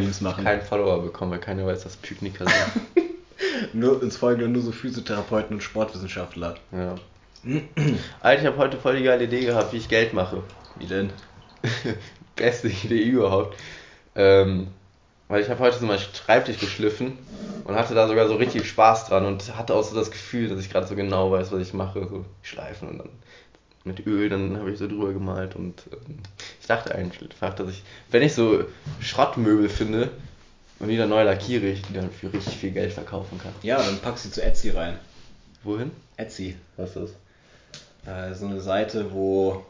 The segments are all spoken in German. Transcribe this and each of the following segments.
Keinen machen. keinen Follower bekommen, weil keiner weiß, was Pykniker sind. Nur, uns folgen nur so Physiotherapeuten und Sportwissenschaftler. ja. Alter, ich habe heute voll die geile Idee gehabt, wie ich Geld mache. Wie denn? Beste Idee überhaupt. Ähm, weil ich habe heute so meinen Schreibtisch geschliffen und hatte da sogar so richtig Spaß dran und hatte auch so das Gefühl, dass ich gerade so genau weiß, was ich mache. So schleifen und dann mit Öl, dann habe ich so drüber gemalt und ähm, ich dachte einfach, dass ich, wenn ich so Schrottmöbel finde und die dann neu lackiere, ich die dann für richtig viel Geld verkaufen kann. Ja, dann pack sie zu Etsy rein. Wohin? Etsy. Was ist das? Äh, so eine Seite, wo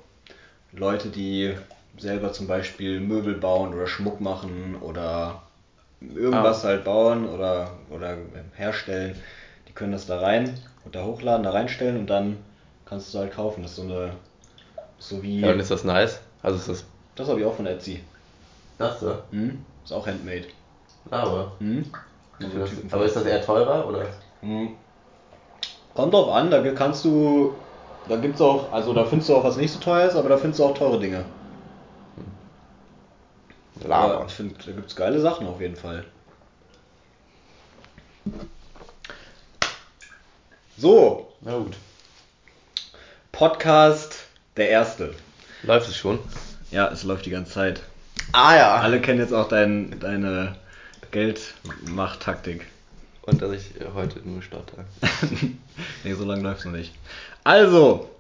Leute, die selber zum Beispiel Möbel bauen oder Schmuck machen oder irgendwas Ah. halt bauen oder, oder herstellen, die können das da rein und da hochladen, da reinstellen und dann kannst du halt kaufen. Das ist so eine, so wie, Ja, und ist das nice? Also ist das das habe ich auch von Etsy. das da? Hm? Ist auch handmade. Aber. Hm? Aber ist das eher teurer oder? Hm. Kommt drauf an, da kannst du, da gibt's auch, also da findest du auch was nicht so teuer ist, aber da findest du auch teure Dinge. Aber ich finde, da gibt's geile Sachen auf jeden Fall. So, Na gut. Podcast der erste. Läuft es schon? Ja, es läuft die ganze Zeit. Ah ja. Alle kennen jetzt auch dein, deine Geldmachttaktik. Und dass ich heute nur stotter. nee, so lange läuft's noch nicht. Also,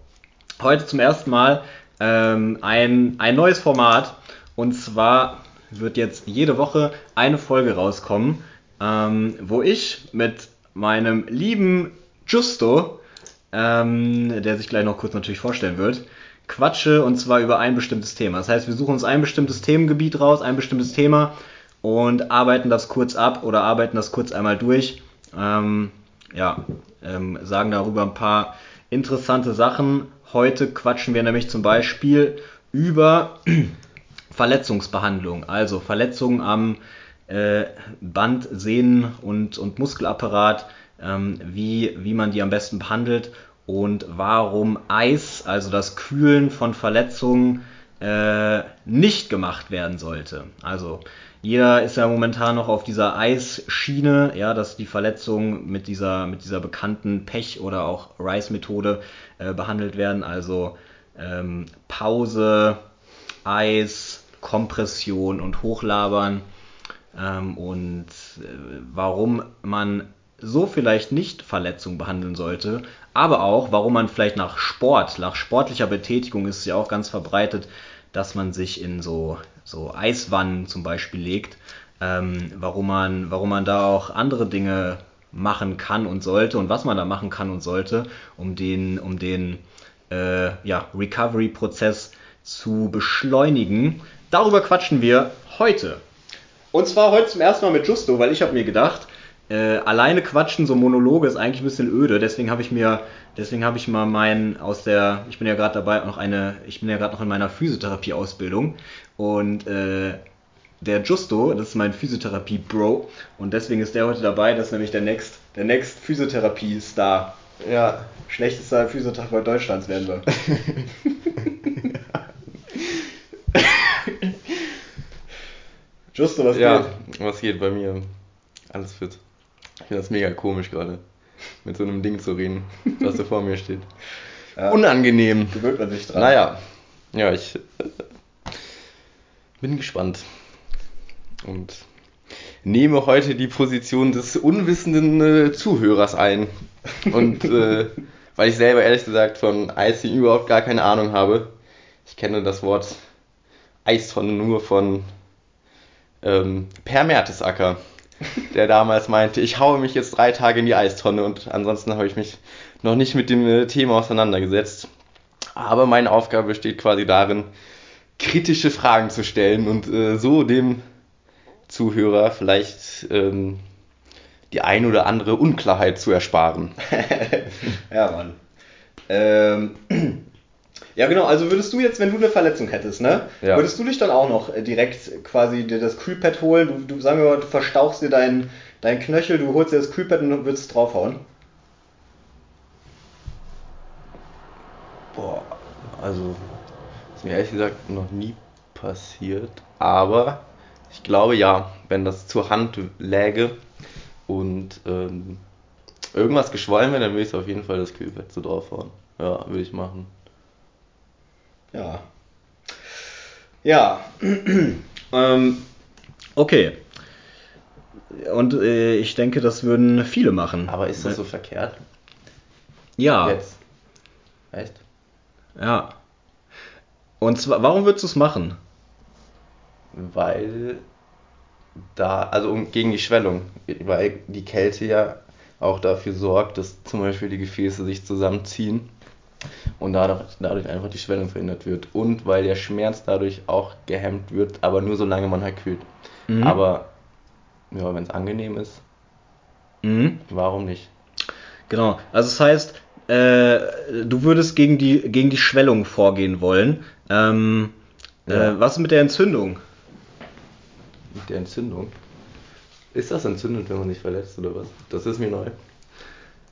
heute zum ersten Mal ähm, ein, ein neues Format. Und zwar wird jetzt jede Woche eine Folge rauskommen, ähm, wo ich mit meinem lieben Justo, ähm, der sich gleich noch kurz natürlich vorstellen wird, quatsche und zwar über ein bestimmtes Thema. Das heißt, wir suchen uns ein bestimmtes Themengebiet raus, ein bestimmtes Thema und arbeiten das kurz ab oder arbeiten das kurz einmal durch. Ähm, ja, ähm, sagen darüber ein paar interessante Sachen. Heute quatschen wir nämlich zum Beispiel über Verletzungsbehandlung, also Verletzungen am äh, Band, Sehnen und, und Muskelapparat, ähm, wie, wie man die am besten behandelt und warum Eis, also das Kühlen von Verletzungen, äh, nicht gemacht werden sollte. Also jeder ist ja momentan noch auf dieser Eisschiene, ja, dass die Verletzungen mit dieser, mit dieser bekannten Pech- oder auch Rice-Methode äh, behandelt werden. Also ähm, Pause, Eis, Kompression und Hochlabern. Ähm, und äh, warum man so vielleicht nicht Verletzungen behandeln sollte, aber auch, warum man vielleicht nach Sport, nach sportlicher Betätigung ist es ja auch ganz verbreitet, dass man sich in so, so Eiswannen zum Beispiel legt, ähm, warum, man, warum man da auch andere Dinge machen kann und sollte und was man da machen kann und sollte, um den, um den äh, ja, Recovery-Prozess zu beschleunigen. Darüber quatschen wir heute. Und zwar heute zum ersten Mal mit Justo, weil ich habe mir gedacht, äh, alleine quatschen, so Monologe ist eigentlich ein bisschen öde. Deswegen habe ich mir, deswegen habe ich mal meinen aus der, ich bin ja gerade dabei noch eine, ich bin ja gerade noch in meiner Physiotherapie-Ausbildung und äh, der Justo, das ist mein Physiotherapie-Bro und deswegen ist der heute dabei. Das ist nämlich der Next, der Next Physiotherapie-Star. Ja. Schlechtester Physiotherapeut Deutschlands werden wir. Justo, was ja, geht? was geht bei mir? Alles fit. Ich finde das mega komisch gerade, mit so einem Ding zu reden, was da vor mir steht. Ja. Unangenehm. Gewöhnt man sich dran. Naja, ja, ich äh, bin gespannt. Und nehme heute die Position des unwissenden äh, Zuhörers ein. Und äh, weil ich selber ehrlich gesagt von Icing überhaupt gar keine Ahnung habe. Ich kenne das Wort Eistonne nur von ähm, Per Mertesacker, der damals meinte, ich haue mich jetzt drei Tage in die Eistonne und ansonsten habe ich mich noch nicht mit dem äh, Thema auseinandergesetzt. Aber meine Aufgabe besteht quasi darin, kritische Fragen zu stellen und äh, so dem Zuhörer vielleicht ähm, die ein oder andere Unklarheit zu ersparen. ja, Mann. Ähm, ja, genau. Also würdest du jetzt, wenn du eine Verletzung hättest, ne? Ja. Würdest du dich dann auch noch äh, direkt quasi dir das Kühlpad holen? Du, du sagen wir mal, du verstauchst dir deinen dein Knöchel, du holst dir das Kühlpad und würdest es draufhauen. Boah, also ist mir ehrlich gesagt noch nie passiert, aber Ich glaube ja, wenn das zur Hand läge und ähm, irgendwas geschwollen wäre, dann würde ich auf jeden Fall das Kühlfett so draufhauen. Ja, würde ich machen. Ja. Ja. ähm, okay. Und äh, ich denke, das würden viele machen. Aber ist das so verkehrt? Ja. Jetzt. Echt? Ja. Und zwar, warum würdest du es machen? Weil da, also um, gegen die Schwellung, weil die Kälte ja auch dafür sorgt, dass zum Beispiel die Gefäße sich zusammenziehen und dadurch, dadurch einfach die Schwellung verhindert wird. Und weil der Schmerz dadurch auch gehemmt wird, aber nur solange man halt kühlt. Mhm. Aber ja, wenn es angenehm ist, Mhm. warum nicht? Genau. Also das heißt, äh, du würdest gegen die, gegen die Schwellung vorgehen wollen. Ähm, Ja. äh, was ist mit der Entzündung? Mit der Entzündung. Ist das entzündend, wenn man sich verletzt oder was? Das ist mir neu.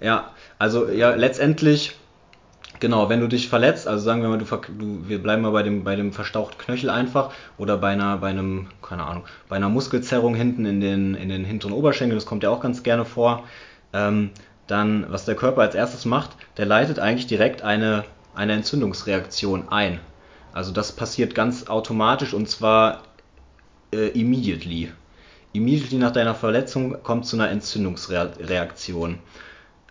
Ja, also ja, letztendlich, genau, wenn du dich verletzt, also sagen wir mal, du, du wir bleiben mal bei dem, bei dem verstauchten Knöchel einfach oder bei einer, bei einem, keine Ahnung, bei einer Muskelzerrung hinten in den, in den hinteren Oberschenkel, das kommt ja auch ganz gerne vor, ähm, dann, was der Körper als erstes macht, der leitet eigentlich direkt eine, eine Entzündungsreaktion ein. Also das passiert ganz automatisch und zwar äh, immediately. Immediately nach deiner Verletzung kommt zu einer Entzündungsreaktion.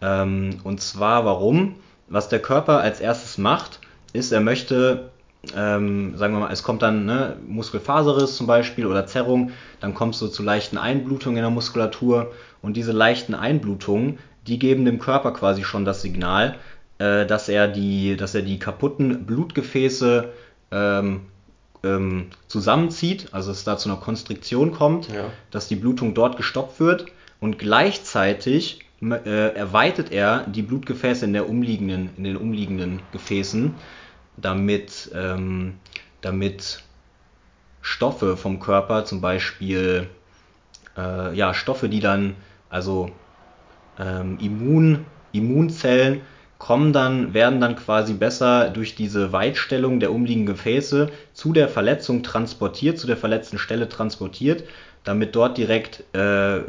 Ähm, und zwar warum? Was der Körper als erstes macht, ist, er möchte, ähm, sagen wir mal, es kommt dann ne, Muskelfaserriss zum Beispiel oder Zerrung, dann kommst du zu leichten Einblutungen in der Muskulatur und diese leichten Einblutungen, die geben dem Körper quasi schon das Signal, äh, dass er die, dass er die kaputten Blutgefäße ähm, ähm, zusammenzieht, also es da zu einer Konstriktion kommt, Ja. dass die Blutung dort gestoppt wird und gleichzeitig äh, erweitert er die Blutgefäße in, der umliegenden, in den umliegenden Gefäßen, damit, ähm, damit Stoffe vom Körper, zum Beispiel äh, ja, Stoffe, die dann, also ähm, Immun, Immunzellen kommen dann, werden dann quasi besser durch diese Weitstellung der umliegenden Gefäße zu der Verletzung transportiert, zu der verletzten Stelle transportiert, damit dort direkt äh,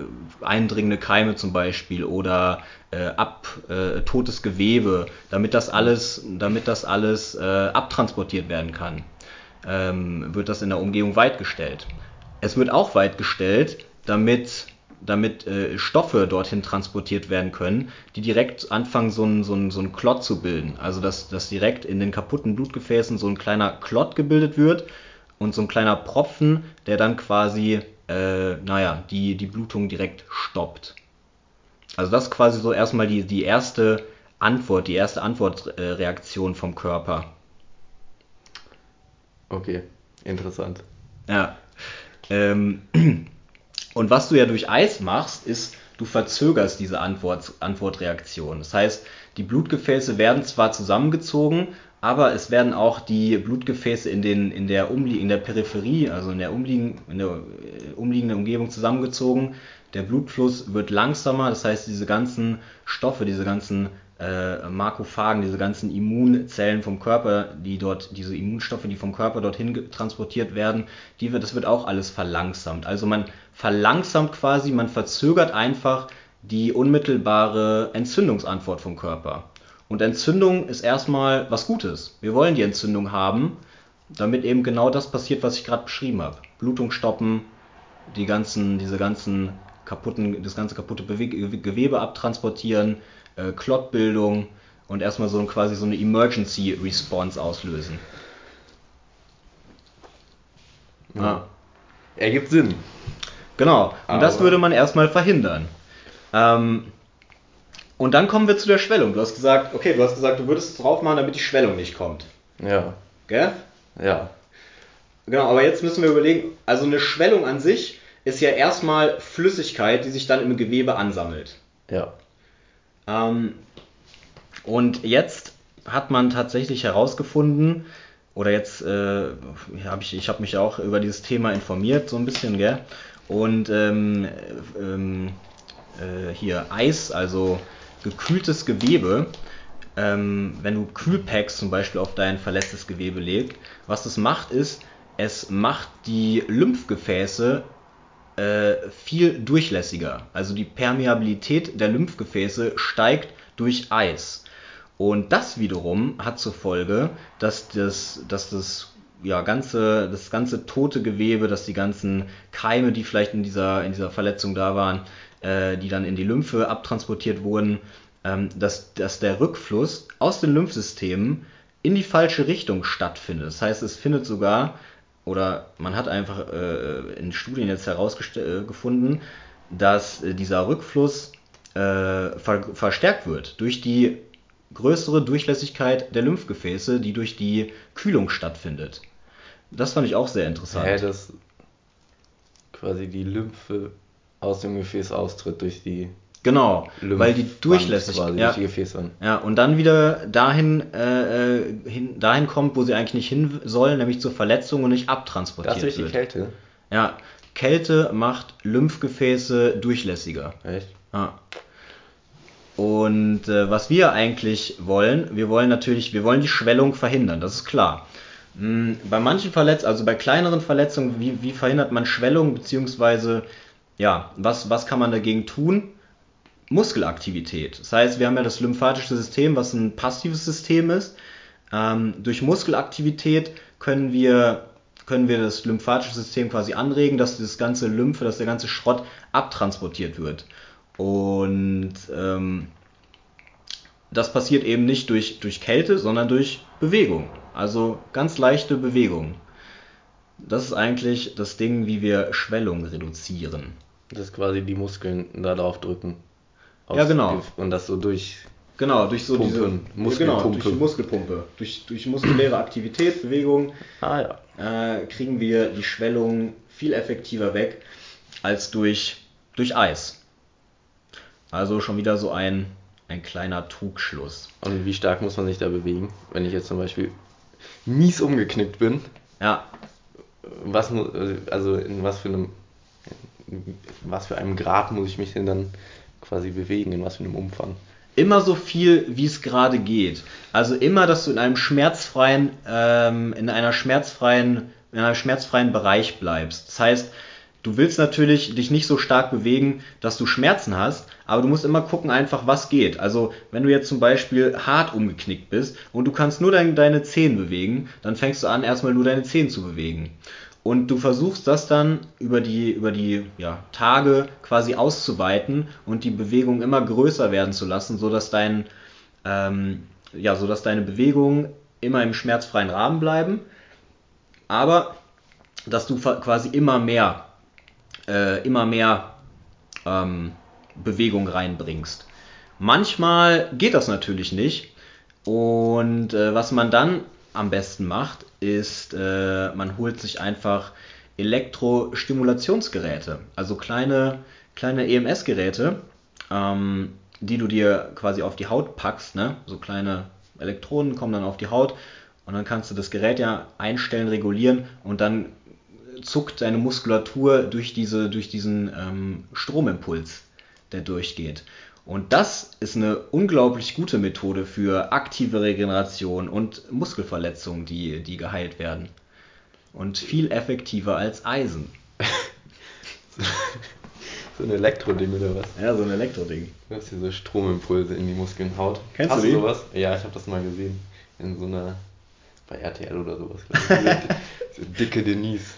eindringende Keime zum Beispiel oder äh, ab äh, totes Gewebe, damit das alles, damit das alles äh, abtransportiert werden kann, ähm, wird das in der Umgebung weitgestellt. Es wird auch weitgestellt, damit damit äh, Stoffe dorthin transportiert werden können, die direkt anfangen, so einen so so einen Klott zu bilden. Also dass, dass direkt in den kaputten Blutgefäßen so ein kleiner Klott gebildet wird und so ein kleiner Propfen, der dann quasi, äh, naja, die, die Blutung direkt stoppt. Also das ist quasi so erstmal die, die erste Antwort, die erste Antwortreaktion vom Körper. Okay, interessant. Ja. Ähm, und was du ja durch Eis machst, ist, du verzögerst diese Antwort, Antwortreaktion. Das heißt, die Blutgefäße werden zwar zusammengezogen, aber es werden auch die Blutgefäße in, den, in, der, Umlie in der Peripherie, also in der, in der äh, umliegenden Umgebung zusammengezogen. Der Blutfluss wird langsamer, das heißt, diese ganzen Stoffe, diese ganzen äh, Makrophagen, diese ganzen Immunzellen vom Körper, die dort, diese Immunstoffe, die vom Körper dorthin transportiert werden, die wird, das wird auch alles verlangsamt. Also man verlangsamt quasi, man verzögert einfach die unmittelbare Entzündungsantwort vom Körper. Und Entzündung ist erstmal was Gutes. Wir wollen die Entzündung haben, damit eben genau das passiert, was ich gerade beschrieben habe. Blutung stoppen, die ganzen, diese ganzen kaputten, das ganze kaputte Bewe Gewebe abtransportieren, äh, Klottbildung und erstmal so ein, quasi so eine Emergency Response auslösen. Ja. Ergibt Sinn. Genau. Und das Aber- würde man erstmal verhindern. Ähm, und dann kommen wir zu der Schwellung. Du hast gesagt, okay, du hast gesagt, du würdest es drauf machen, damit die Schwellung nicht kommt. Ja, Gell? ja. Genau, aber jetzt müssen wir überlegen, also eine Schwellung an sich ist ja erstmal Flüssigkeit, die sich dann im Gewebe ansammelt. Ja. Ähm, und jetzt hat man tatsächlich herausgefunden, oder jetzt äh, habe ich, ich habe mich auch über dieses Thema informiert, so ein bisschen, gell? Und ähm, ähm, äh, hier Eis, also gekühltes Gewebe, ähm, wenn du Kühlpacks zum Beispiel auf dein verletztes Gewebe legst, was das macht ist, es macht die Lymphgefäße äh, viel durchlässiger. Also die Permeabilität der Lymphgefäße steigt durch Eis. Und das wiederum hat zur Folge, dass das, dass das ja, ganze, das ganze tote Gewebe, dass die ganzen Keime, die vielleicht in dieser, in dieser Verletzung da waren, äh, die dann in die Lymphe abtransportiert wurden, ähm, dass, dass der Rückfluss aus den Lymphsystemen in die falsche Richtung stattfindet. Das heißt, es findet sogar, oder man hat einfach äh, in Studien jetzt herausgefunden, äh, dass äh, dieser Rückfluss äh, ver verstärkt wird durch die größere Durchlässigkeit der Lymphgefäße, die durch die Kühlung stattfindet. Das fand ich auch sehr interessant. Ja, dass quasi die Lymphe aus dem Gefäß austritt durch die Genau, weil die Durchlässigkeit ja, durch die Gefäßwand. Ja, und dann wieder dahin, äh, äh, hin, dahin kommt, wo sie eigentlich nicht hin sollen, nämlich zur Verletzung und nicht abtransportiert das durch wird. die Kälte? Ja, Kälte macht Lymphgefäße durchlässiger. Echt? Ja. Und äh, was wir eigentlich wollen, wir wollen natürlich, wir wollen die Schwellung verhindern, das ist klar. Hm, bei manchen Verletzungen, also bei kleineren Verletzungen, wie, wie verhindert man Schwellung, beziehungsweise, ja, was, was kann man dagegen tun? Muskelaktivität. Das heißt, wir haben ja das lymphatische System, was ein passives System ist. Ähm, durch Muskelaktivität können wir, können wir das lymphatische System quasi anregen, dass das ganze Lymphe, dass der ganze Schrott abtransportiert wird. Und ähm, das passiert eben nicht durch, durch Kälte, sondern durch Bewegung. Also ganz leichte Bewegung. Das ist eigentlich das Ding, wie wir Schwellung reduzieren. Das quasi die Muskeln da drauf drücken. Ja, genau. Und das so durch. Genau, durch so Pumpen, diese Muskelpumpe. Genau, durch die Muskelpumpe. Durch, durch muskuläre Aktivität, Bewegung Ah ja. äh, kriegen wir die Schwellung viel effektiver weg als durch, durch Eis. Also schon wieder so ein, ein kleiner Trugschluss. Und wie stark muss man sich da bewegen? Wenn ich jetzt zum Beispiel mies umgeknickt bin, Ja, was also in was für einem in was für einem Grad muss ich mich denn dann quasi bewegen, in was für einem Umfang? immer so viel, wie es gerade geht. Also immer, dass du in einem schmerzfreien, ähm, in einer schmerzfreien, in einem schmerzfreien Bereich bleibst. Das heißt, du willst natürlich dich nicht so stark bewegen, dass du Schmerzen hast, aber du musst immer gucken einfach, was geht. Also wenn du jetzt zum Beispiel hart umgeknickt bist und du kannst nur dein, deine Zehen bewegen, dann fängst du an, erstmal nur deine Zehen zu bewegen. Und du versuchst das dann über die, über die ja, Tage quasi auszuweiten und die Bewegung immer größer werden zu lassen, sodass, dein, ähm, ja, sodass deine Bewegungen immer im schmerzfreien Rahmen bleiben, aber dass du quasi immer mehr, äh, immer mehr ähm, Bewegung reinbringst. Manchmal geht das natürlich nicht und äh, was man dann am besten macht, ist, äh, man holt sich einfach Elektrostimulationsgeräte, also kleine, kleine EMS-Geräte, ähm, die du dir quasi auf die Haut packst. Ne? So kleine Elektroden kommen dann auf die Haut und dann kannst du das Gerät ja einstellen, regulieren und dann zuckt deine Muskulatur durch, diese, durch diesen ähm, Stromimpuls, der durchgeht. Und das ist eine unglaublich gute Methode für aktive Regeneration und Muskelverletzungen, die, die geheilt werden. Und viel effektiver als Eisen. So ein Elektroding oder was? Ja, so ein Elektroding. Was diese Stromimpulse in die Muskeln haut. Kennst Hast du die? sowas? Ja, ich habe das mal gesehen. In so einer. bei RTL oder sowas. glaub ich. so dicke Denise.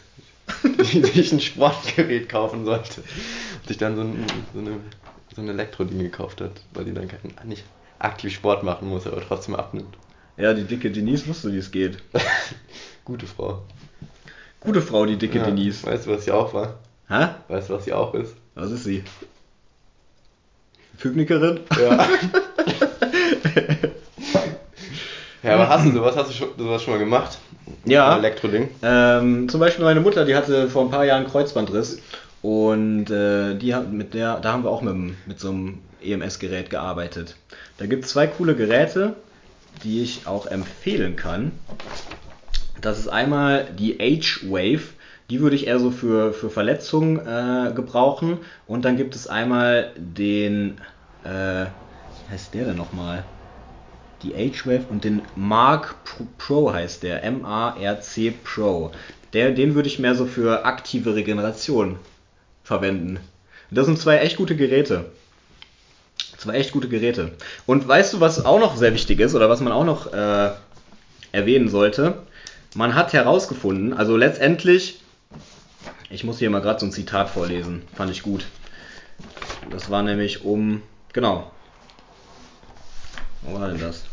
Die sich ein Sportgerät kaufen sollte. Und sich dann so ein, so eine, so ein Elektroding gekauft hat, weil die dann kein, nicht aktiv Sport machen muss, aber trotzdem abnimmt. Ja, die dicke Denise wusste, wie es geht. Gute Frau. Gute Frau, die dicke Ja, Denise. Weißt du, was sie auch war? Hä? Weißt du, was sie auch ist? Was ist sie? Fügnikerin? Ja. ja, aber hast du sowas? Hast du schon, sowas schon mal gemacht? Ja. Ein Elektroding? Ähm, zum Beispiel meine Mutter, die hatte vor ein paar Jahren Kreuzbandriss und äh, die mit der, da haben wir auch mit, mit so einem EMS-Gerät gearbeitet. Da gibt es zwei coole Geräte, die ich auch empfehlen kann. Das ist einmal die H-Wave, die würde ich eher so für, für Verletzungen äh, gebrauchen. Und dann gibt es einmal den, äh, wie heißt der denn nochmal? Die H-Wave und den Mark Pro, Pro heißt der, M-A-R-C Pro. Der, den würde ich mehr so für aktive Regeneration verwenden. Das sind zwei echt gute Geräte. Zwei echt gute Geräte. Und weißt du, was auch noch sehr wichtig ist oder was man auch noch äh, erwähnen sollte? Man hat herausgefunden, also letztendlich, ich muss hier mal gerade so ein Zitat vorlesen, fand ich gut. Das war nämlich um, genau. Wo war denn das?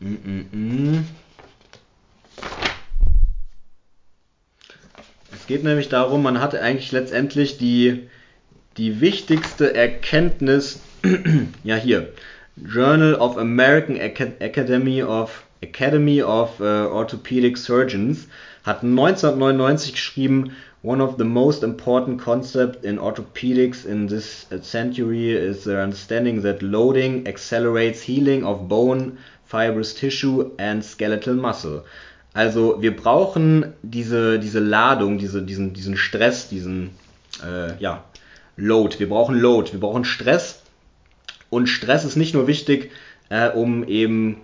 Mm -mm -mm. Es geht nämlich darum, man hat eigentlich letztendlich die, die wichtigste Erkenntnis, ja hier, Journal of American Academy of, Academy of uh, Orthopedic Surgeons hat 1999 geschrieben, One of the most important concepts in orthopedics in this century is the understanding that loading accelerates healing of bone, fibrous tissue and skeletal muscle. Also wir brauchen diese, diese Ladung, diese, diesen, diesen Stress, diesen äh, ja, Load. Wir brauchen Load, wir brauchen Stress. Und Stress ist nicht nur wichtig, äh, um eben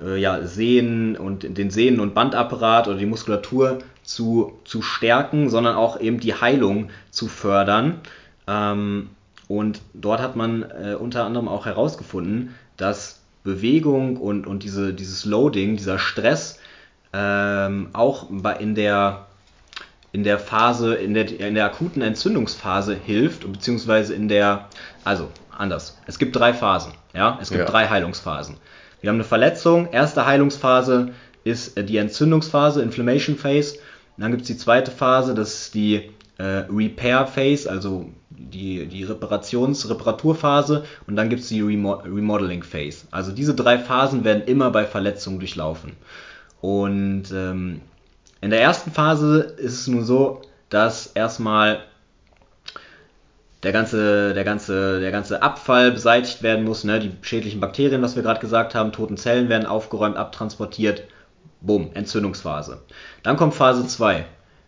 äh, ja, Sehnen und den Sehnen- und Bandapparat oder die Muskulatur zu, zu stärken, sondern auch eben die Heilung zu fördern. Ähm, und dort hat man äh, unter anderem auch herausgefunden, dass Bewegung und, und diese, dieses Loading, dieser Stress ähm, auch in der in der Phase, in der, in der akuten Entzündungsphase hilft, beziehungsweise in der, also anders. Es gibt drei Phasen, ja, es gibt Ja. drei Heilungsphasen. Wir haben eine Verletzung, erste Heilungsphase ist äh, die Entzündungsphase, Inflammation Phase. Und dann gibt es die zweite Phase, das ist die äh, Repair Phase, also die, die Reparations-, Reparaturphase. Und dann gibt es die Remo Remodeling Phase. Also diese drei Phasen werden immer bei Verletzungen durchlaufen. Und ähm, in der ersten Phase ist es nun so, dass erstmal der ganze, der ganze, der ganze Abfall beseitigt werden muss, ne? die schädlichen Bakterien, was wir gerade gesagt haben, toten Zellen werden aufgeräumt, abtransportiert. Bumm, Entzündungsphase. Dann kommt Phase 2,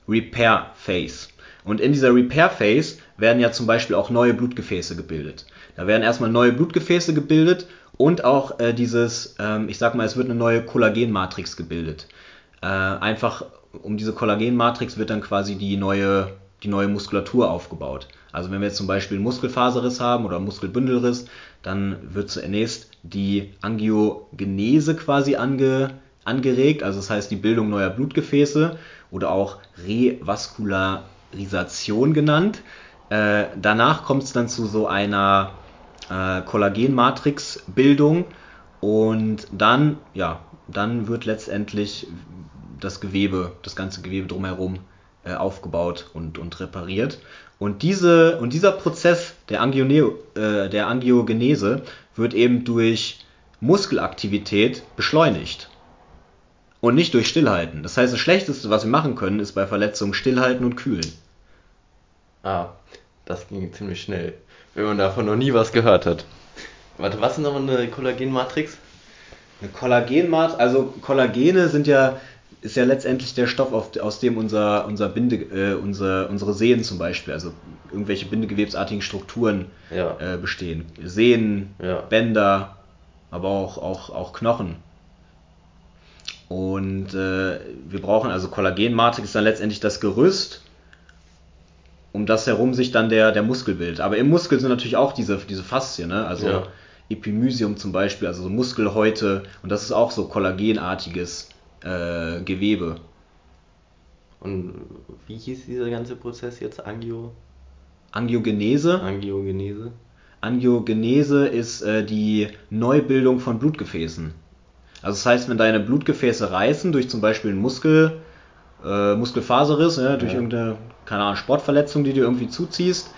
Repair Phase. Und in dieser Repair Phase werden ja zum Beispiel auch neue Blutgefäße gebildet. Da werden erstmal neue Blutgefäße gebildet und auch äh, dieses, ähm, ich sag mal, es wird eine neue Kollagenmatrix gebildet. Äh, einfach um diese Kollagenmatrix wird dann quasi die neue, die neue Muskulatur aufgebaut. Also wenn wir jetzt zum Beispiel einen Muskelfaserriss haben oder einen Muskelbündelriss, dann wird zunächst die Angiogenese quasi ange, angeregt, also das heißt die Bildung neuer Blutgefäße oder auch Revaskularisation genannt. Äh, danach kommt es dann zu so einer äh, Kollagenmatrixbildung und dann, ja, dann wird letztendlich das Gewebe, das ganze Gewebe drumherum äh, aufgebaut und, und repariert. Und, diese, und dieser Prozess der, Angione, äh, der Angiogenese wird eben durch Muskelaktivität beschleunigt. Und nicht durch Stillhalten. Das heißt, das Schlechteste, was wir machen können, ist bei Verletzungen stillhalten und kühlen. Ah, das ging ziemlich schnell. Wenn man davon noch nie was gehört hat. Warte, was ist nochmal eine Kollagenmatrix? Eine Kollagenmat, also Kollagene sind ja, ist ja letztendlich der Stoff, aus dem unser, unser Binde, äh, unser, unsere Sehnen zum Beispiel, also irgendwelche bindegewebsartigen Strukturen Ja. äh, bestehen. Sehnen, Ja. Bänder, aber auch, auch, auch Knochen. Und äh, wir brauchen also Kollagenmatrix ist dann letztendlich das Gerüst, um das herum sich dann der, der Muskel bildet. Aber im Muskel sind natürlich auch diese, diese Faszien, ne? also Ja. Epimysium zum Beispiel, also so Muskelhäute und das ist auch so kollagenartiges äh, Gewebe. Und wie hieß dieser ganze Prozess jetzt? Angio Angiogenese. Angiogenese? Angiogenese ist äh, die Neubildung von Blutgefäßen. Also das heißt, wenn deine Blutgefäße reißen durch zum Beispiel einen Muskel, äh, Muskelfaserriss, ja, durch Ja. irgendeine, keine Ahnung, Sportverletzung, die du irgendwie zuziehst,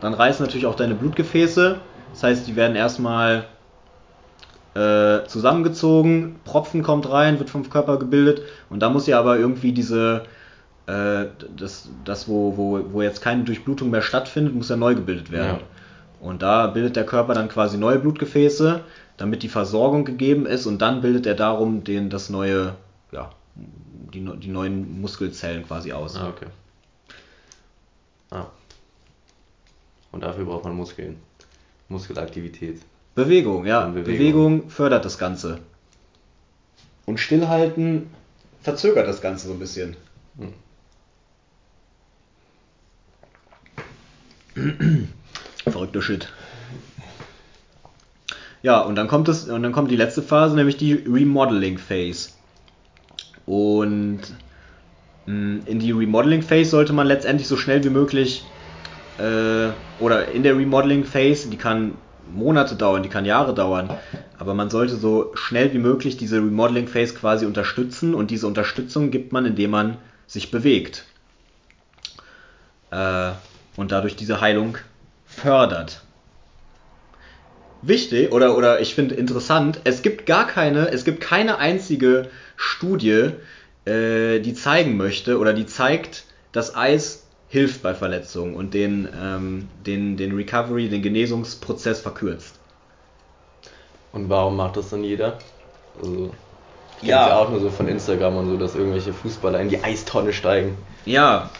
dann reißen natürlich auch deine Blutgefäße. Das heißt, die werden erstmal äh, zusammengezogen, Propfen kommt rein, wird vom Körper gebildet und da muss ja aber irgendwie diese, äh, das, das wo, wo, wo jetzt keine Durchblutung mehr stattfindet, muss ja neu gebildet werden. Ja. Und da bildet der Körper dann quasi neue Blutgefäße, damit die Versorgung gegeben ist und dann bildet er darum den, das neue, ja, die, die neuen Muskelzellen quasi aus. Ah, okay. Ah. Und dafür braucht man Muskeln. Muskelaktivität. Bewegung, ja. Bewegung. Bewegung. fördert das Ganze. Und Stillhalten verzögert das Ganze so ein bisschen. Verrückter Shit. Ja, und dann kommt es, und dann kommt die letzte Phase, nämlich die Remodeling Phase. Und mh, in die Remodeling Phase sollte man letztendlich so schnell wie möglich äh, oder in der Remodeling Phase, die kann Monate dauern, die kann Jahre dauern, aber man sollte so schnell wie möglich diese Remodeling Phase quasi unterstützen und diese Unterstützung gibt man, indem man sich bewegt äh, und dadurch diese Heilung fördert. Wichtig oder, oder ich finde interessant, es gibt gar keine, es gibt keine einzige Studie, äh, die zeigen möchte oder die zeigt, dass Eis hilft bei Verletzungen und den, ähm, den, den Recovery, den Genesungsprozess verkürzt. Und warum macht das dann jeder? Also, ich Ja. ja. auch nur so von Instagram und so, dass irgendwelche Fußballer in die Eistonne steigen. Ja,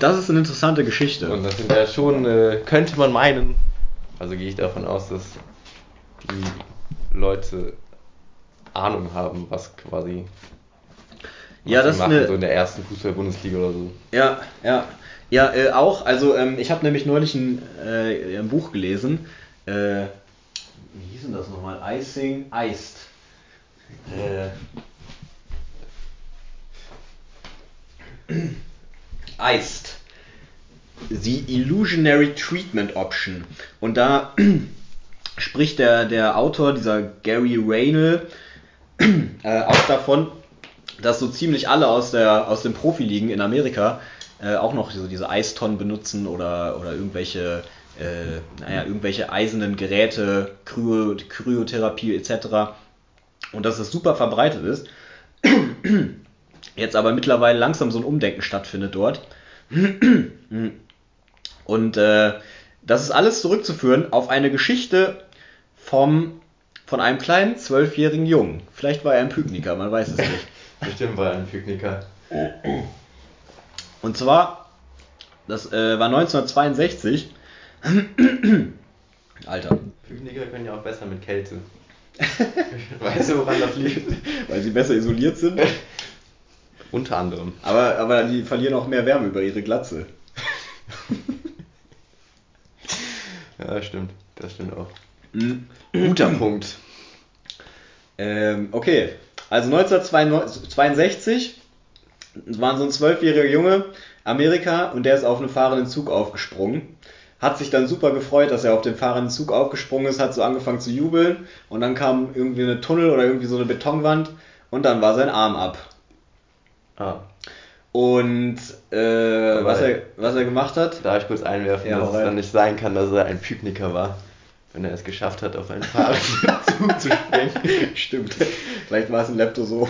das ist eine interessante Geschichte. Und das sind ja schon, äh, könnte man meinen, also gehe ich davon aus, dass die Leute Ahnung haben, was quasi was Ja, das ist machen, eine- so in der ersten Fußball-Bundesliga oder so. Ja, ja. Ja, äh, auch, also ähm, ich habe nämlich neulich ein, äh, ein Buch gelesen. Äh, wie hieß denn das nochmal? Icing Iced. Äh, Iced. The Illusionary Treatment Option. Und da spricht der, der Autor, dieser Gary Raynal, äh, auch davon, dass so ziemlich alle aus, der, aus den Profiligen in Amerika äh, auch noch so diese Eistonnen benutzen oder, oder irgendwelche, äh, naja, irgendwelche eisernen Geräte, Kryo, Kryotherapie etc. Und dass das super verbreitet ist. Jetzt aber mittlerweile langsam so ein Umdenken stattfindet dort. Und äh, das ist alles zurückzuführen auf eine Geschichte vom, von einem kleinen zwölfjährigen Jungen. Vielleicht war er ein Pykniker, man weiß es nicht. Bestimmt war er ein Picknicker. Und zwar, das äh, war 1962. Alter. Picknicker können ja auch besser mit Kälte. weißt du, woran das liegt? Weil sie besser isoliert sind. Unter anderem. Aber, aber die verlieren auch mehr Wärme über ihre Glatze. Ja, stimmt. Das stimmt auch. Mhm. Guter Punkt. Ähm, okay, also 1962 war so ein zwölfjähriger Junge, Amerika, und der ist auf einen fahrenden Zug aufgesprungen. Hat sich dann super gefreut, dass er auf den fahrenden Zug aufgesprungen ist, hat so angefangen zu jubeln und dann kam irgendwie eine Tunnel oder irgendwie so eine Betonwand und dann war sein Arm ab. Ah, Und äh, was, er, was er gemacht hat, darf ich kurz einwerfen, Ja, dass es dann nicht sein kann, dass er ein Picknicker war, wenn er es geschafft hat, auf einen fahrenden Zug zu springen. stimmt, vielleicht war es ein Leptosom.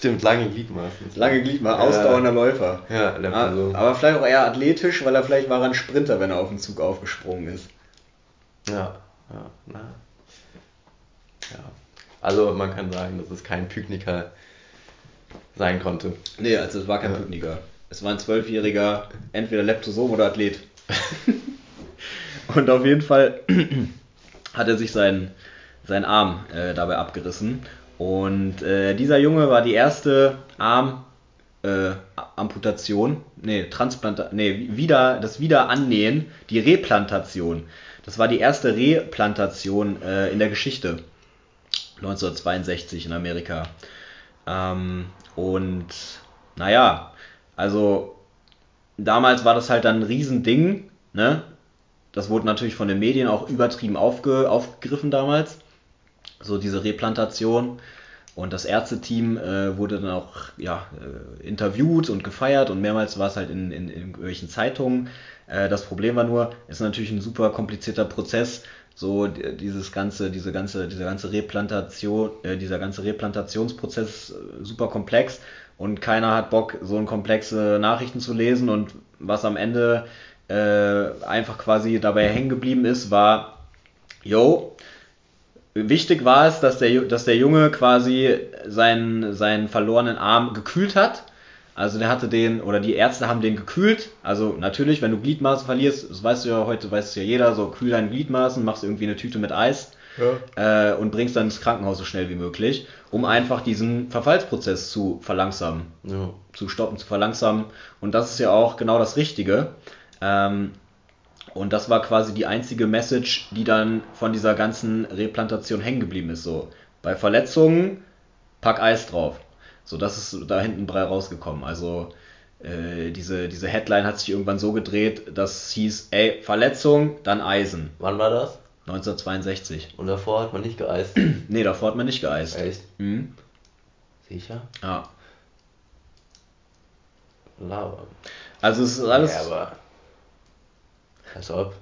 Stimmt, lange Gliedmaßen. Lange Gliedmaßen, Ja. ausdauernder Läufer. Ja, Ah, Leptosom. Aber vielleicht auch eher athletisch, weil er vielleicht war ein Sprinter, wenn er auf den Zug aufgesprungen ist. Ja, ja, na. Ja. Also man kann sagen, dass es kein Picknicker sein konnte. Nee, also es war kein Ja. Pykniker. Es war ein zwölfjähriger, entweder Leptosom oder Athlet. Und auf jeden Fall hat er sich seinen, seinen Arm äh, dabei abgerissen. Und äh, dieser Junge war die erste Arm äh, Amputation, nee, Transplantation, nee, wieder, das Wiederannähen, die Replantation. Das war die erste Replantation äh, in der Geschichte. 1962 in Amerika. Ähm, und naja, also damals war das halt dann ein Riesending, ne? Das wurde natürlich von den Medien auch übertrieben aufge, aufgegriffen damals. So diese Replantation. Und das Ärzteteam äh, wurde dann auch ja, äh, interviewt und gefeiert und mehrmals war es halt in, in, in irgendwelchen Zeitungen. Äh, das Problem war nur, ist natürlich ein super komplizierter Prozess, so dieses ganze, diese ganze, dieser ganze Replantation, äh, dieser ganze Replantationsprozess äh, super komplex und keiner hat Bock, so ein komplexe Nachrichten zu lesen und was am Ende äh, einfach quasi dabei hängen geblieben ist, war, yo, wichtig war es, dass der, dass der Junge quasi seinen, seinen verlorenen Arm gekühlt hat. Also der hatte den, oder die Ärzte haben den gekühlt. Also natürlich, wenn du Gliedmaßen verlierst, das weißt du ja heute, weiß es ja jeder, so kühl deine Gliedmaßen, machst irgendwie eine Tüte mit Eis ja. äh, und bringst dann ins Krankenhaus so schnell wie möglich, um einfach diesen Verfallsprozess zu verlangsamen, ja. zu stoppen, zu verlangsamen. Und das ist ja auch genau das Richtige. Ähm, und das war quasi die einzige Message, die dann von dieser ganzen Replantation hängen geblieben ist. So, bei Verletzungen pack Eis drauf. So, das ist da hinten bei rausgekommen. Also äh, diese, diese Headline hat sich irgendwann so gedreht, dass hieß, ey, Verletzung, dann Eisen. Wann war das? 1962. Und davor hat man nicht geeist? nee, davor hat man nicht geeist. Echt? Mhm. Sicher? Ja. Lava. Also es ist alles. Ja, aber. Als ob.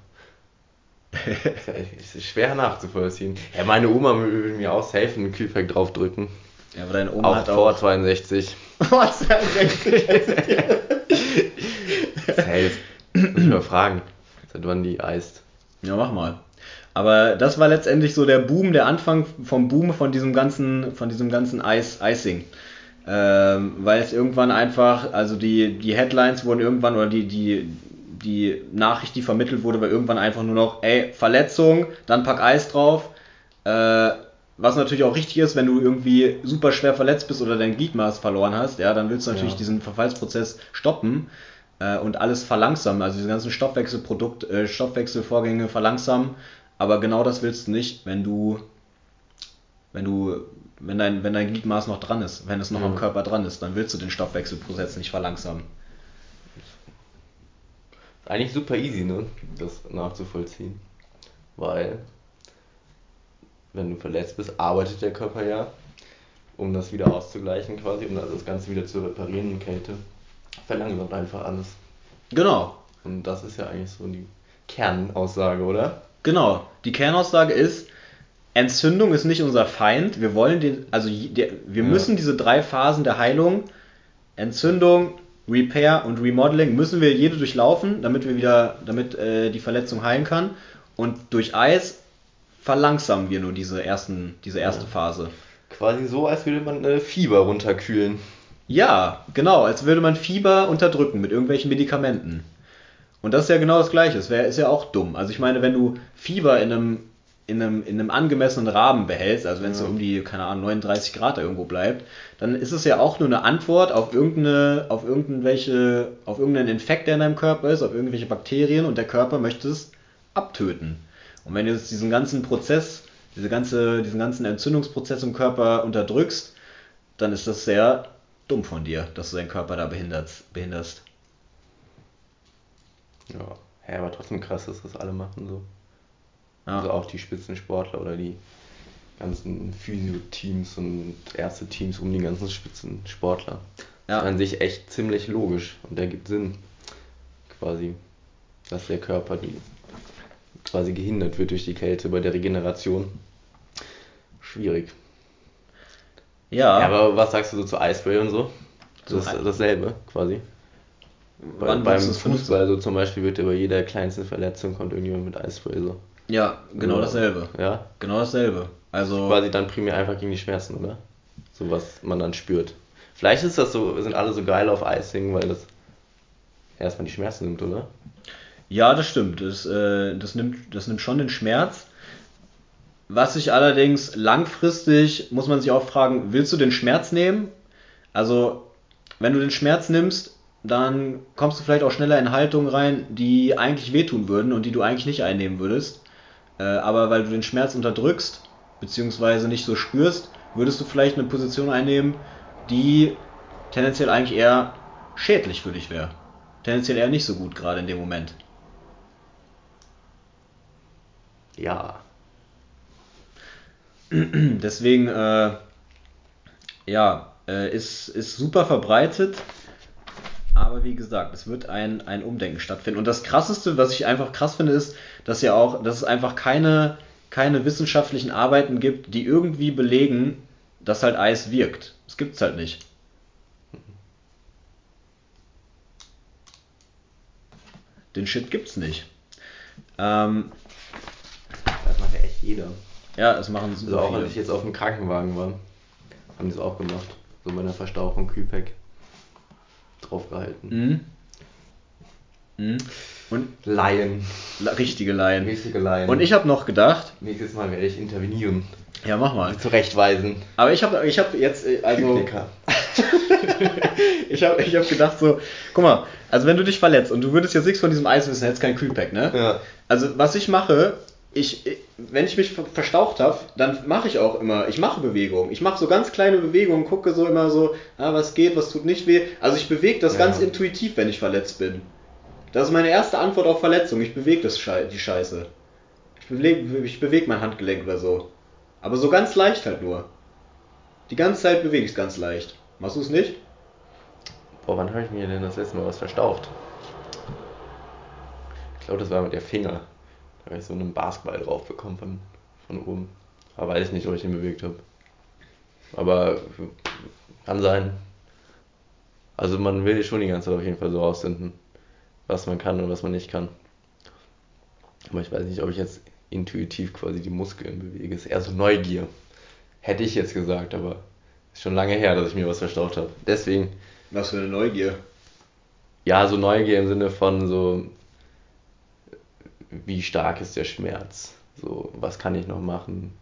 es ist schwer nachzuvollziehen. Ja, meine Oma würde mir auch safe einen Kühlpack draufdrücken. Ja, aber deine Oma auch hat vor auch. 62. Vor 62. safe. Muss ich mal fragen, seit wann die eist. Ja, mach mal. Aber das war letztendlich so der Boom, der Anfang vom Boom von diesem ganzen, von diesem ganzen Eis, Icing. Ähm, weil es irgendwann einfach, also die, die Headlines wurden irgendwann, oder die, die, die Nachricht, die vermittelt wurde, war irgendwann einfach nur noch, ey, Verletzung, dann pack Eis drauf. Äh, was natürlich auch richtig ist, wenn du irgendwie super schwer verletzt bist oder dein Gliedmaß verloren hast, ja, dann willst du natürlich ja. diesen Verfallsprozess stoppen äh, und alles verlangsamen, also diese ganzen Stoffwechselprodukt, äh, Stoffwechselvorgänge verlangsamen. Aber genau das willst du nicht, wenn du, wenn du, wenn dein, wenn dein Gliedmaß noch dran ist, wenn es noch mhm. am Körper dran ist, dann willst du den Stoffwechselprozess nicht verlangsamen. Eigentlich super easy, ne? Das nachzuvollziehen. Weil wenn du verletzt bist, arbeitet der Körper ja, um das wieder auszugleichen quasi, um das Ganze wieder zu reparieren in Kälte. Verlangsamt einfach alles. Genau. Und das ist ja eigentlich so die Kernaussage, oder? Genau. Die Kernaussage ist, Entzündung ist nicht unser Feind. Wir wollen den, also wir ja. müssen diese drei Phasen der Heilung, Entzündung, Repair und Remodeling, müssen wir jede durchlaufen, damit wir wieder, damit äh, die Verletzung heilen kann. Und durch Eis verlangsamen wir nur diese, ersten, diese erste ja. Phase. Quasi so, als würde man äh, Fieber runterkühlen. Ja, genau, als würde man Fieber unterdrücken mit irgendwelchen Medikamenten. Und das ist ja genau das Gleiche. Das wär, ist ja auch dumm. Also ich meine, wenn du Fieber in einem, in einem, in einem angemessenen Rahmen behältst, also wenn es ja. so um die, keine Ahnung, 39 Grad da irgendwo bleibt, dann ist es ja auch nur eine Antwort auf irgendeine, auf irgendwelche, auf irgendeinen Infekt, der in deinem Körper ist, auf irgendwelche Bakterien und der Körper möchte es abtöten. Und wenn du jetzt diesen ganzen Prozess, diese ganze, diesen ganzen Entzündungsprozess im Körper unterdrückst, dann ist das sehr dumm von dir, dass du deinen Körper da behinderst. behinderst. Ja, ja, aber trotzdem krass, dass das alle machen so. Ja. Also auch die Spitzensportler oder die ganzen Physio-Teams und Ärzte-Teams um die ganzen Spitzensportler. Ja. An sich echt ziemlich logisch und ergibt Sinn, quasi, dass der Körper die quasi gehindert wird durch die Kälte bei der Regeneration. Schwierig. Ja. ja aber was sagst du so zu Eispray und so? Das ist dasselbe quasi. Bei, beim Fußball so zum Beispiel wird ja bei jeder kleinsten Verletzung kommt irgendjemand mit Eispray so. Ja, genau dasselbe. Ja? Genau dasselbe. Also quasi dann primär einfach gegen die Schmerzen, oder? So was man dann spürt. Vielleicht ist das so, sind alle so geil auf Icing, weil das erstmal die Schmerzen nimmt, oder? Ja, das stimmt. Das, äh, das, nimmt, das nimmt schon den Schmerz. Was sich allerdings langfristig, muss man sich auch fragen, willst du den Schmerz nehmen? Also, wenn du den Schmerz nimmst, dann kommst du vielleicht auch schneller in Haltungen rein, die eigentlich wehtun würden und die du eigentlich nicht einnehmen würdest. Äh, aber weil du den Schmerz unterdrückst, beziehungsweise nicht so spürst, würdest du vielleicht eine Position einnehmen, die tendenziell eigentlich eher schädlich für dich wäre. Tendenziell eher nicht so gut gerade in dem Moment. Ja. Deswegen, äh, ja, äh, ist, ist super verbreitet. Aber wie gesagt, es wird ein, ein Umdenken stattfinden. Und das Krasseste, was ich einfach krass finde, ist, dass ja auch, dass es einfach keine, keine wissenschaftlichen Arbeiten gibt, die irgendwie belegen, dass halt Eis wirkt. Das gibt es halt nicht. Den Shit gibt's nicht. Ähm, jeder. Ja, das machen sie Also auch viele. als ich jetzt auf dem Krankenwagen war, haben die es auch gemacht. So bei der Verstauchung Kühlpack draufgehalten. Mhm. Mhm. Und Laien. la- richtige Laien. Richtige Laien. Und ich habe noch gedacht, Nächstes Mal werde ich intervenieren. ja mach mal. Zurechtweisen. Aber ich habe ich hab jetzt, äh, also ich habe ich hab gedacht so, guck mal, also wenn du dich verletzt und du würdest jetzt nichts von diesem Eis wissen, hättest kein Kühlpack, ne? Ja. Also was ich mache, ich, wenn ich mich ver- verstaucht habe, dann mache ich auch immer, ich mache Bewegungen. Ich mache so ganz kleine Bewegungen, gucke so immer so, ah, was geht, was tut nicht weh. Also ich bewege das Ja. ganz intuitiv, wenn ich verletzt bin. Das ist meine erste Antwort auf Verletzung. Ich bewege das Schei die Scheiße. Ich bewege ich beweg mein Handgelenk oder so. Aber so ganz leicht halt nur. Die ganze Zeit bewege ich es ganz leicht. Machst du es nicht? Boah, wann habe ich mir denn das letzte Mal was verstaucht? Ich glaube, das war mit der Finger. Habe ich so einen Basketball drauf bekommen von, von oben. Aber weiß ich nicht, ob ich ihn bewegt habe. Aber kann sein. Also man will schon die ganze Zeit auf jeden Fall so rausfinden, was man kann und was man nicht kann. Aber ich weiß nicht, ob ich jetzt intuitiv quasi die Muskeln bewege. Ist eher so Neugier. Hätte ich jetzt gesagt, aber ist schon lange her, dass ich mir was verstaucht habe. Deswegen Was für eine Neugier. ja, so Neugier im Sinne von so, wie stark ist der Schmerz? So, was kann ich noch machen?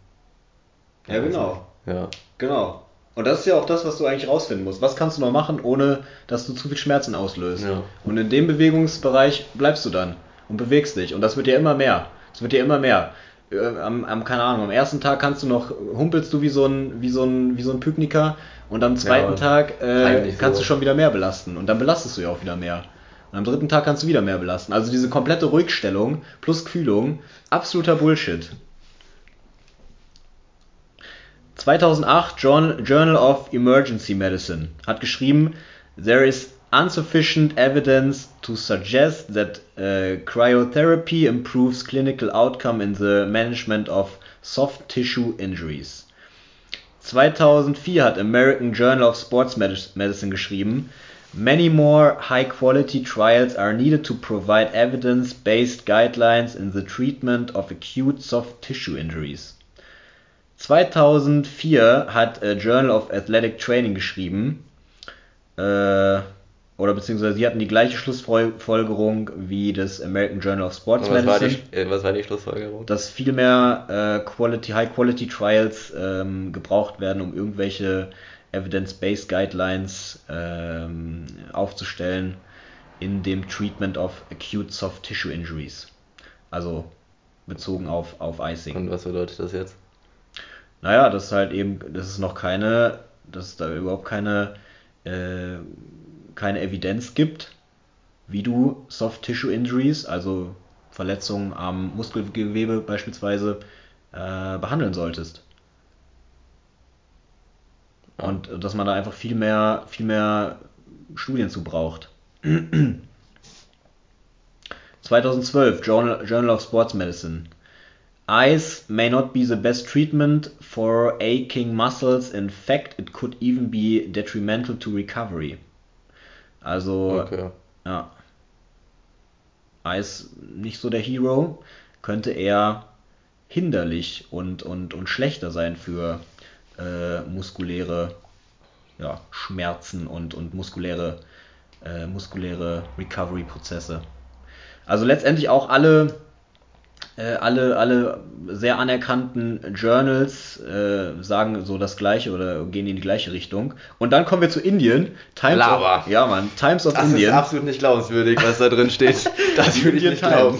Ja, genau. Ja, Genau. Und das ist ja auch das, was du eigentlich rausfinden musst. Was kannst du noch machen, ohne dass du zu viel Schmerzen auslöst? Ja. Und in dem Bewegungsbereich bleibst du dann und bewegst dich. Und das wird dir immer mehr. Es wird dir immer mehr. Äh, Am, am, keine Ahnung, am ersten Tag kannst du noch, humpelst du wie so ein, wie so ein, wie so ein Pykniker und am zweiten Ja, Tag äh, kannst so. du schon wieder mehr belasten. Und dann belastest du ja auch wieder mehr. Und am dritten Tag kannst du wieder mehr belasten. Also diese komplette Ruhigstellung plus Kühlung, absoluter Bullshit. 2008 Journal, of Emergency Medicine hat geschrieben, there is insufficient evidence to suggest that uh, cryotherapy improves clinical outcome in the management of soft tissue injuries. 2004 hat American Journal of Sports Medic- Medicine geschrieben, Many more high-quality trials are needed to provide evidence-based guidelines in the treatment of acute soft tissue injuries. 2004 hat äh, Journal of Athletic Training geschrieben, äh, oder beziehungsweise sie hatten die gleiche Schlussfolgerung wie das American Journal of Sports was war, Medicine, die, äh, was war die Schlussfolgerung? dass viel mehr äh, Quality, High-Quality Trials ähm, gebraucht werden, um irgendwelche Evidence-Based Guidelines ähm, aufzustellen in dem Treatment of Acute Soft Tissue Injuries. Also bezogen auf, auf Icing. Und was bedeutet das jetzt? Naja, das ist halt eben, das ist noch keine, dass es da überhaupt keine, äh, keine Evidenz gibt, wie du Soft Tissue Injuries, also Verletzungen am Muskelgewebe beispielsweise, äh, behandeln solltest. Und dass man da einfach viel mehr, viel mehr Studien zu braucht. 2012, Journal, Journal of Sports Medicine. Ice may not be the best treatment for aching muscles. In fact, it could even be detrimental to recovery. Also, Okay. ja. Eis nicht so der Hero, könnte eher hinderlich und, und, und schlechter sein für äh, muskuläre ja, Schmerzen und, und muskuläre, äh, muskuläre Recovery-Prozesse. Also letztendlich auch alle, äh, alle, alle sehr anerkannten Journals äh, sagen so das gleiche oder gehen in die gleiche Richtung. Und dann kommen wir zu Indien. Times Lava. Of, ja, Mann, Times of Das Indian. ist absolut nicht glaubenswürdig, was da drin steht. Das würde ich nicht glauben.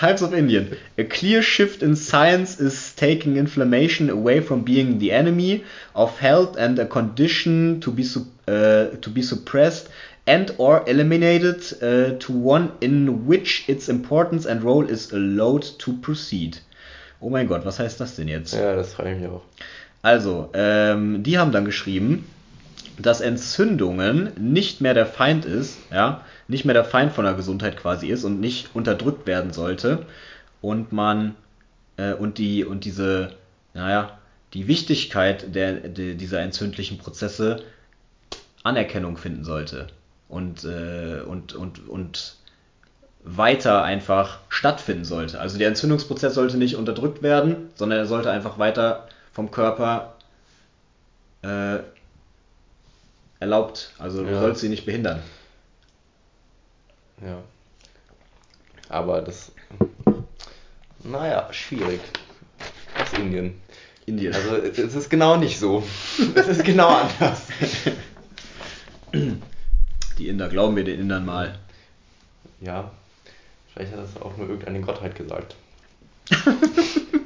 Times of Indian. A clear shift in science is taking inflammation away from being the enemy of health and a condition to be uh, to be suppressed and or eliminated uh, to one in which its importance and role is allowed to proceed. Oh mein Gott, was heißt das denn jetzt? Ja, das frage ich mich auch. Also, ähm, die haben dann geschrieben, dass Entzündungen nicht mehr der Feind ist, ja, nicht mehr der Feind von der Gesundheit quasi ist und nicht unterdrückt werden sollte und man äh, und die und diese, naja, die Wichtigkeit der, der, dieser entzündlichen Prozesse Anerkennung finden sollte und, äh, und, und, und weiter einfach stattfinden sollte. Also der Entzündungsprozess sollte nicht unterdrückt werden, sondern er sollte einfach weiter vom Körper äh, erlaubt, also du Ja. sollst sie nicht behindern. Ja. Aber das. Naja, schwierig. Aus Indien. Indien. Also es ist genau nicht so. Es ist genau anders. Die Inder, glauben wir den Indern mal. Ja, vielleicht hat das auch nur irgendeine Gottheit gesagt.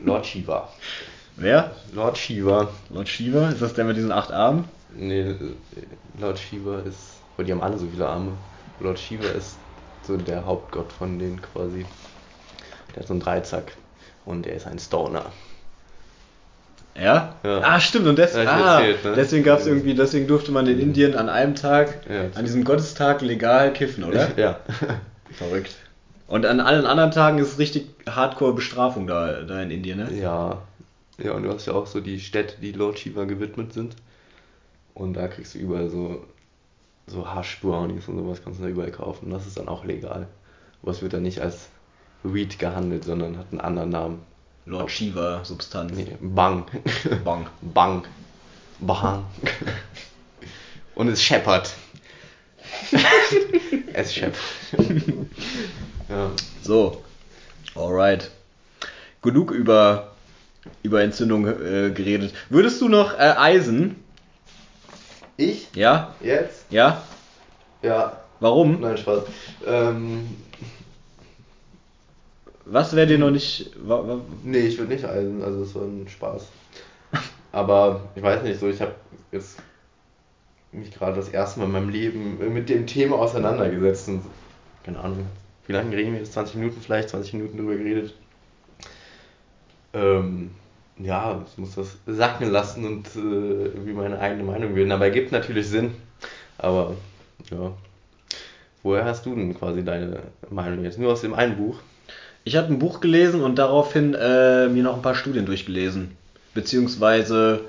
Lord Shiva. Wer? Lord Shiva. Lord Shiva? Ist das der mit diesen acht Armen? Nee, Lord Shiva ist. Weil die haben alle so viele Arme. Lord Shiva ist so der Hauptgott von denen quasi. Der hat so einen Dreizack. Und der ist ein Stoner. Ja? Ja. Ah, stimmt. Und des ah, erzählt, ne? deswegen gab es irgendwie, deswegen durfte man in Indien an einem Tag, Ja. an diesem Gottestag legal kiffen, oder? Ja. Verrückt. Und an allen anderen Tagen ist richtig Hardcore-Bestrafung da, da in Indien, ne? Ja. Ja, und du hast ja auch so die Städte, die Lord Shiva gewidmet sind. Und da kriegst du überall so, so Hash-Brownies und sowas kannst du da überall kaufen. Das ist dann auch legal. Aber es wird dann nicht als Weed gehandelt, sondern hat einen anderen Namen. Lord Shiva Substanz. Nee, Bang. Bang. Bang. Bang. Und es scheppert. es scheppert. ja. So. Alright. Genug über, über Entzündung äh, geredet. Würdest du noch äh, Eisen? Ich? Ja? Jetzt? Ja? Ja. Warum? Nein, Spaß. Ähm, Was wäre dir noch nicht. Wa, wa, nee, ich würde nicht eisen, also es war ein Spaß. Aber ich weiß nicht, so ich habe jetzt mich gerade das erste Mal in meinem Leben mit dem Thema auseinandergesetzt und keine Ahnung, wie lange reden wir jetzt? 20 Minuten vielleicht, 20 Minuten drüber geredet. Ähm, ja, ich muss das sacken lassen und äh, irgendwie meine eigene Meinung bilden. Aber ergibt natürlich Sinn. Aber ja. Woher hast du denn quasi deine Meinung jetzt? Nur aus dem einen Buch? Ich habe ein Buch gelesen und daraufhin äh, mir noch ein paar Studien durchgelesen. Beziehungsweise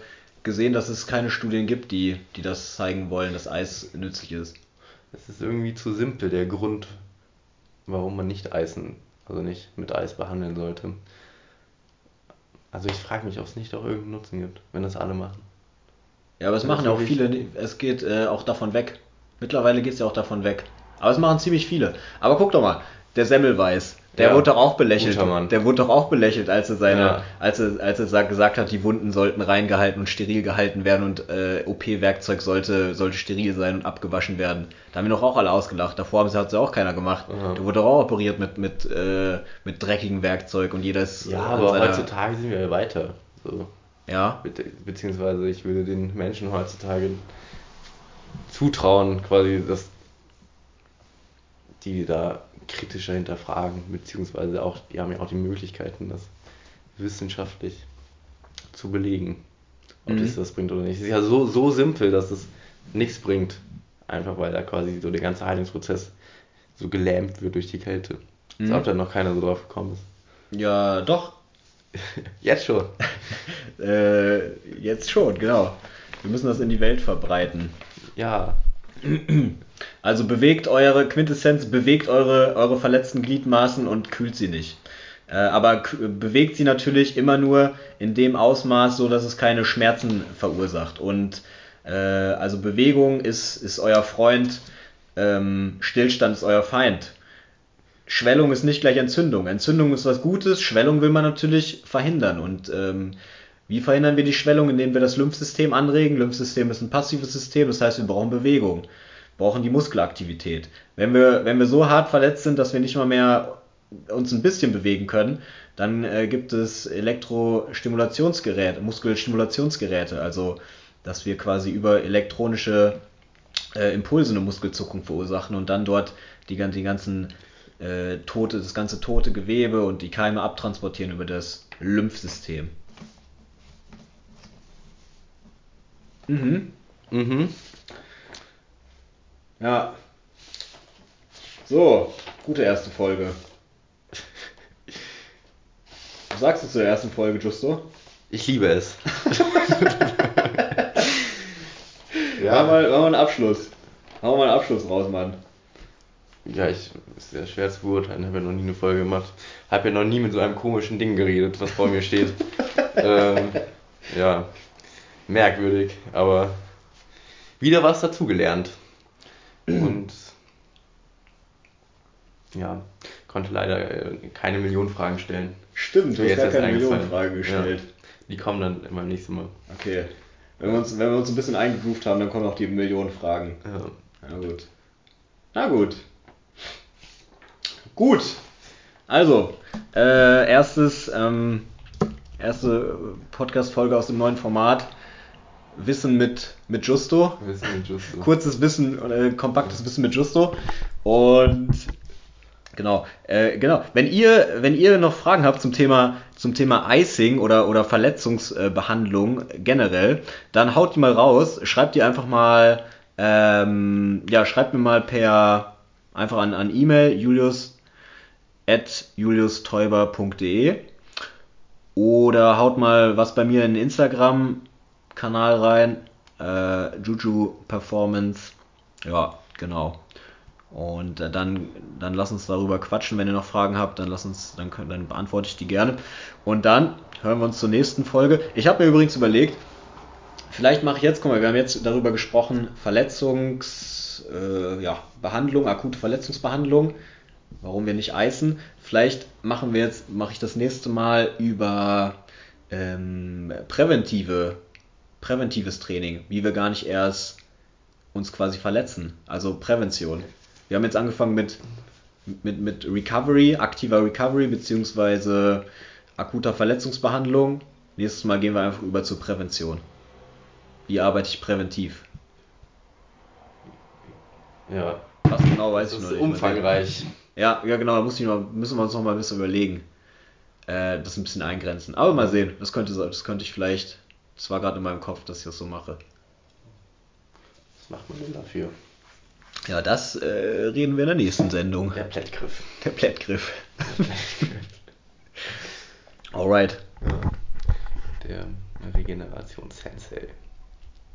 gesehen, dass es keine Studien gibt, die, die das zeigen wollen, dass Eis nützlich ist. Es ist irgendwie zu simpel, der Grund, warum man nicht Eisen, also nicht mit Eis behandeln sollte. Also ich frage mich, ob es nicht auch irgendeinen Nutzen gibt, wenn das alle machen. Ja, aber es machen ja auch viele, es geht äh, auch davon weg. Mittlerweile geht es ja auch davon weg. Aber es machen ziemlich viele. Aber guck doch mal, der Semmelweis, der Ja, wurde doch auch belächelt. Der wurde doch auch belächelt, als er seine, Ja. als er, als er sag- gesagt hat, die Wunden sollten reingehalten und steril gehalten werden und äh, OP-Werkzeug sollte, sollte steril sein und abgewaschen werden. Da haben wir doch auch alle ausgelacht. Davor haben sie hat ja auch keiner gemacht. Aha. Der wurde doch auch operiert mit, mit, äh, mit dreckigem Werkzeug und jeder ist Ja, aber seiner- heutzutage sind wir ja weiter. So. Ja. Be beziehungsweise ich würde den Menschen heutzutage zutrauen, quasi, dass die da kritischer hinterfragen, beziehungsweise auch, die haben ja auch die Möglichkeiten, das wissenschaftlich zu belegen, ob Mhm. das das bringt oder nicht. Es ist ja so, so simpel, dass es nichts bringt, einfach weil da quasi so der ganze Heilungsprozess so gelähmt wird durch die Kälte. Als Mhm. ob da noch keiner so drauf gekommen ist. Ja, doch. Jetzt schon. Äh, jetzt schon, genau. Wir müssen das in die Welt verbreiten. Ja, Also bewegt eure Quintessenz, bewegt eure, eure verletzten Gliedmaßen und kühlt sie nicht. Äh, aber bewegt sie natürlich immer nur in dem Ausmaß, so dass es keine Schmerzen verursacht. Und äh, also Bewegung ist, ist euer Freund, ähm, Stillstand ist euer Feind. Schwellung ist nicht gleich Entzündung. Entzündung ist was Gutes, Schwellung will man natürlich verhindern. Und ähm, wie verhindern wir die Schwellung? Indem wir das Lymphsystem anregen. Lymphsystem ist ein passives System, das heißt, wir brauchen Bewegung, brauchen die Muskelaktivität. Wenn wir, wenn wir so hart verletzt sind, dass wir nicht mal mehr uns ein bisschen bewegen können, dann äh, gibt es Elektrostimulationsgeräte, Muskelstimulationsgeräte, also dass wir quasi über elektronische äh, Impulse eine Muskelzuckung verursachen und dann dort die, die ganzen äh, tote, das ganze tote Gewebe und die Keime abtransportieren über das Lymphsystem. Mhm. mhm. Ja. So, gute erste Folge. Was sagst du zur ersten Folge, Justo? Ich liebe es. Ja, machen wir, machen wir einen Abschluss. Wir mal einen Abschluss raus, Mann. Ja, ich ist sehr schwer zu beurteilen, habe ja noch nie eine Folge gemacht. Habe ja noch nie mit so einem komischen Ding geredet, was vor mir steht. ähm, ja, merkwürdig, aber wieder was dazugelernt. Und ja, konnte leider äh, keine Millionenfragen stellen. Stimmt, du hast gar keine eingefallen. Millionenfrage gestellt. Ja. Die kommen dann immer nächsten Mal. Okay. Wenn wir, uns, wenn wir uns ein bisschen eingegroovt haben, dann kommen auch die Millionenfragen. Ja. Na gut. Na gut. Gut. Also, äh, erstes, ähm, erste Podcast-Folge aus dem neuen Format. Wissen mit, mit Justo. Wissen wir just so. Kurzes Wissen, äh, kompaktes Wissen mit Justo. Und genau, äh, genau. Wenn ihr, wenn ihr noch Fragen habt zum Thema, zum Thema Icing oder, oder Verletzungsbehandlung generell, dann haut die mal raus. Schreibt die einfach mal, ähm, ja, schreibt mir mal per einfach an, an E-Mail julius at juliusteuber.de oder haut mal was bei mir in den Instagram-Kanal rein. Äh, Juju Performance. Ja, genau. Und äh, dann, dann lass uns darüber quatschen. Wenn ihr noch Fragen habt, dann lass uns, dann, können, dann beantworte ich die gerne. Und dann hören wir uns zur nächsten Folge. Ich habe mir übrigens überlegt, vielleicht mache ich jetzt, guck mal, wir haben jetzt darüber gesprochen, Verletzungs, äh, ja, akute Verletzungsbehandlung, warum wir nicht eisen. Vielleicht machen wir jetzt, mache ich das nächste Mal über ähm, präventive, präventives Training, wie wir gar nicht erst uns quasi verletzen, also Prävention. Wir haben jetzt angefangen mit, mit, mit Recovery, aktiver Recovery beziehungsweise akuter Verletzungsbehandlung. Nächstes Mal gehen wir einfach über zur Prävention. Wie arbeite ich präventiv? Ja. Was genau weiß Das ich noch ist nicht. umfangreich. Ja, ja genau, da müssen wir uns noch mal ein bisschen überlegen. Äh, das ein bisschen eingrenzen. Aber mal sehen, das könnte, das könnte ich vielleicht, das war gerade in meinem Kopf, dass ich das so mache. Was macht man denn dafür? Ja, das äh, reden wir in der nächsten Sendung. Der Plättgriff. Der Plättgriff. Alright. Ja. Der Regenerations-Sensei.